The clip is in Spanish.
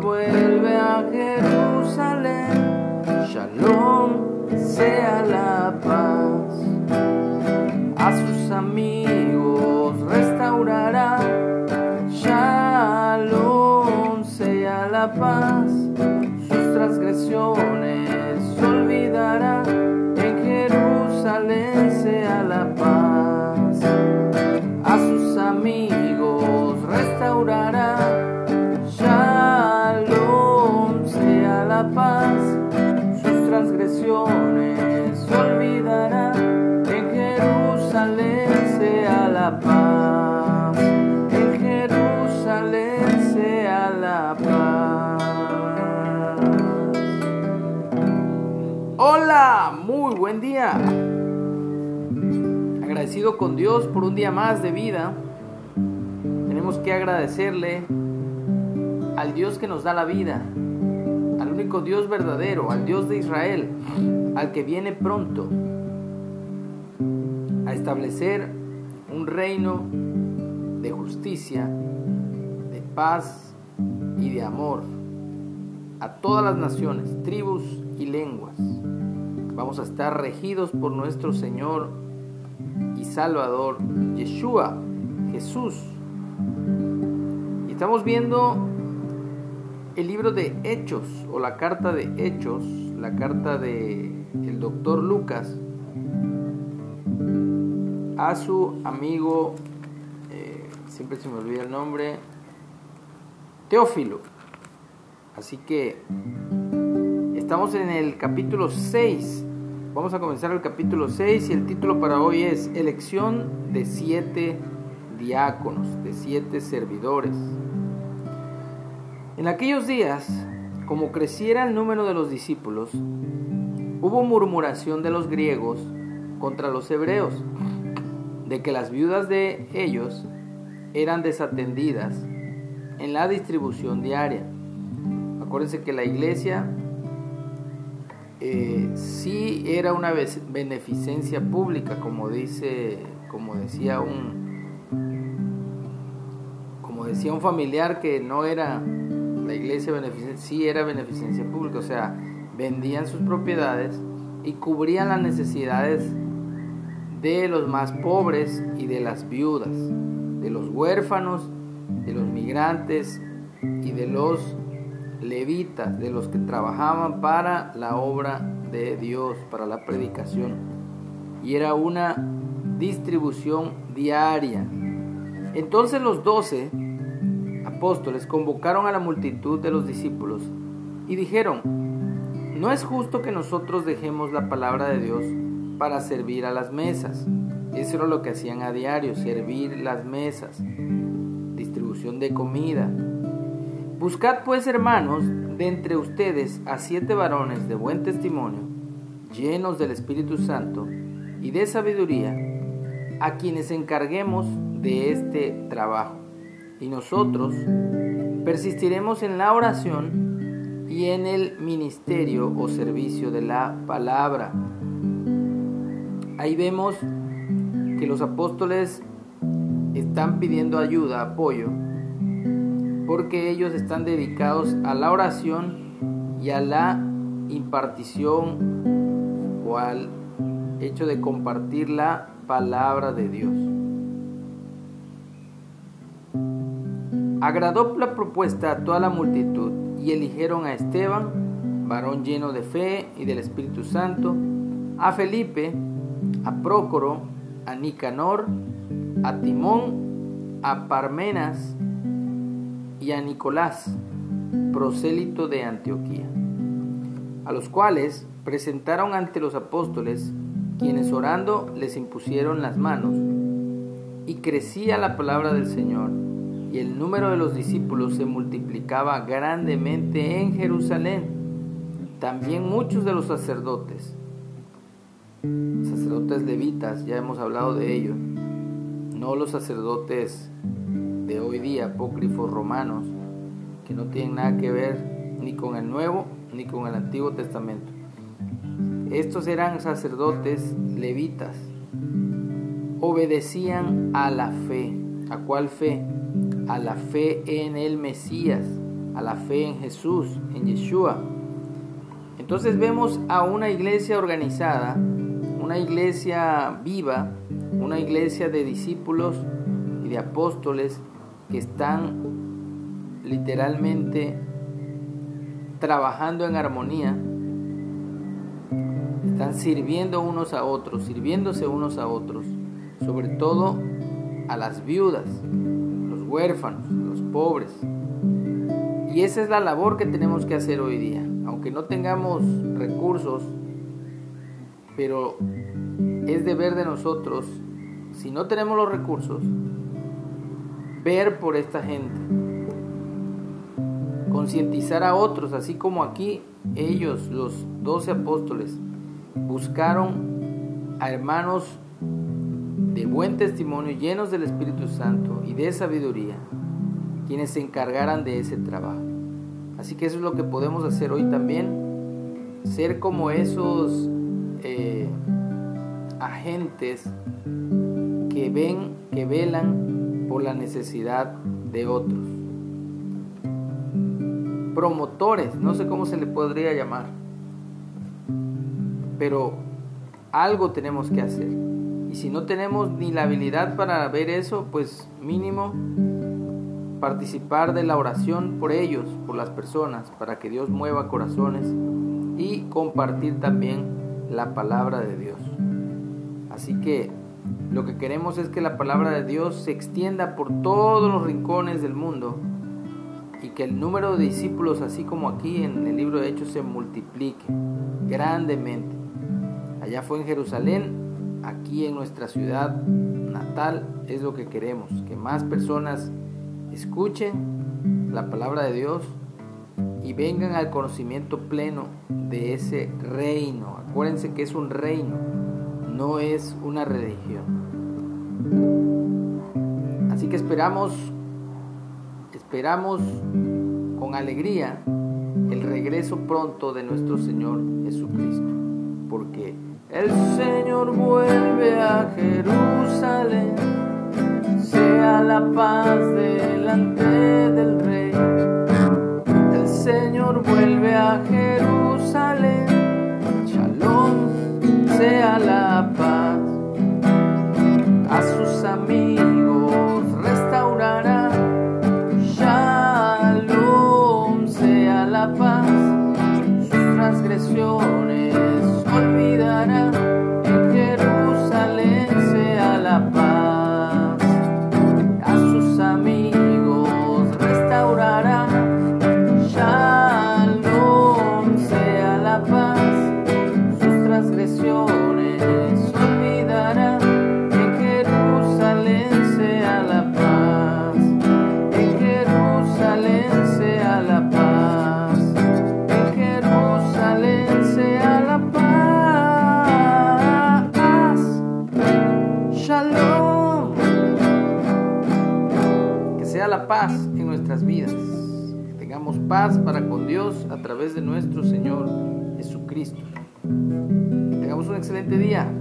Vuelve a Jerusalén. Shalom sea la paz. En Jerusalén sea la paz. Hola, muy buen día. Agradecido con Dios por un día más de vida. Tenemos que agradecerle al Dios que nos da la vida, al único Dios verdadero, al Dios de Israel, al que viene pronto a establecer un reino de justicia, de paz y de amor a todas las naciones, tribus y lenguas. Vamos a estar regidos por nuestro Señor y Salvador, Yeshua, Jesús. Y estamos viendo el libro de Hechos o la carta de Hechos, la carta de el doctor Lucas a su amigo, eh, siempre se me olvida el nombre, Teófilo. Así que estamos en el capítulo 6. Vamos a comenzar el capítulo 6 y el título para hoy es Elección de siete diáconos, de siete servidores. En aquellos días, como creciera el número de los discípulos, hubo murmuración de los griegos contra los hebreos, de que las viudas de ellos eran desatendidas en la distribución diaria. Acuérdense que la iglesia eh, sí era una beneficencia pública, como dice, como decía un, como decía un familiar que no era la iglesia beneficencia, sí era beneficencia pública, o sea, vendían sus propiedades y cubrían las necesidades de los más pobres y de las viudas, de los huérfanos, de los migrantes y de los levitas, de los que trabajaban para la obra de Dios, para la predicación. Y era una distribución diaria. Entonces los doce apóstoles convocaron a la multitud de los discípulos y dijeron, no es justo que nosotros dejemos la palabra de Dios para servir a las mesas. Eso era lo que hacían a diario, servir las mesas, distribución de comida. Buscad pues, hermanos, de entre ustedes a siete varones de buen testimonio, llenos del Espíritu Santo y de sabiduría, a quienes encarguemos de este trabajo. Y nosotros persistiremos en la oración y en el ministerio o servicio de la palabra. Ahí vemos que los apóstoles están pidiendo ayuda, apoyo, porque ellos están dedicados a la oración y a la impartición o al hecho de compartir la palabra de Dios. Agradó la propuesta a toda la multitud y eligieron a Esteban, varón lleno de fe y del Espíritu Santo, a Felipe, a Prócoro, a Nicanor, a Timón, a Parmenas y a Nicolás, prosélito de Antioquía, a los cuales presentaron ante los apóstoles, quienes orando les impusieron las manos, y crecía la palabra del Señor, y el número de los discípulos se multiplicaba grandemente en Jerusalén. También muchos de los sacerdotes, sacerdotes levitas, ya hemos hablado de ello, no los sacerdotes de hoy día, apócrifos romanos, que no tienen nada que ver ni con el Nuevo ni con el Antiguo Testamento. Estos eran sacerdotes levitas, obedecían a la fe. ¿A cuál fe? A la fe en el Mesías, a la fe en Jesús, en Yeshua. Entonces vemos a una iglesia organizada, una iglesia viva, una iglesia de discípulos y de apóstoles que están literalmente trabajando en armonía, están sirviendo unos a otros, sirviéndose unos a otros, sobre todo a las viudas, los huérfanos, los pobres. Y esa es la labor que tenemos que hacer hoy día. Aunque no tengamos recursos, pero es deber de nosotros, si no tenemos los recursos, ver por esta gente, concientizar a otros, así como aquí ellos, los doce apóstoles, buscaron a hermanos de buen testimonio, llenos del Espíritu Santo y de sabiduría, quienes se encargaran de ese trabajo. Así que eso es lo que podemos hacer hoy también, ser como esos eh, agentes que ven, que velan por la necesidad de otros. Promotores, no sé cómo se le podría llamar, pero algo tenemos que hacer. Y si no tenemos ni la habilidad para ver eso, pues mínimo participar de la oración por ellos, por las personas, para que Dios mueva corazones y compartir también la palabra de Dios. Así que lo que queremos es que la palabra de Dios se extienda por todos los rincones del mundo y que el número de discípulos, así como aquí en el libro de Hechos, se multiplique grandemente. Allá fue en Jerusalén, aquí en nuestra ciudad natal es lo que queremos, que más personas escuchen la palabra de Dios y vengan al conocimiento pleno de ese reino. Acuérdense que es un reino, no es una religión. Así que esperamos, esperamos con alegría el regreso pronto de nuestro Señor Jesucristo, porque el Señor vuelve a Jerusalén sea la paz delante. El Señor vuelve a Jerusalén, la paz en nuestras vidas. Que tengamos paz para con Dios a través de nuestro Señor Jesucristo. tengamos un excelente día.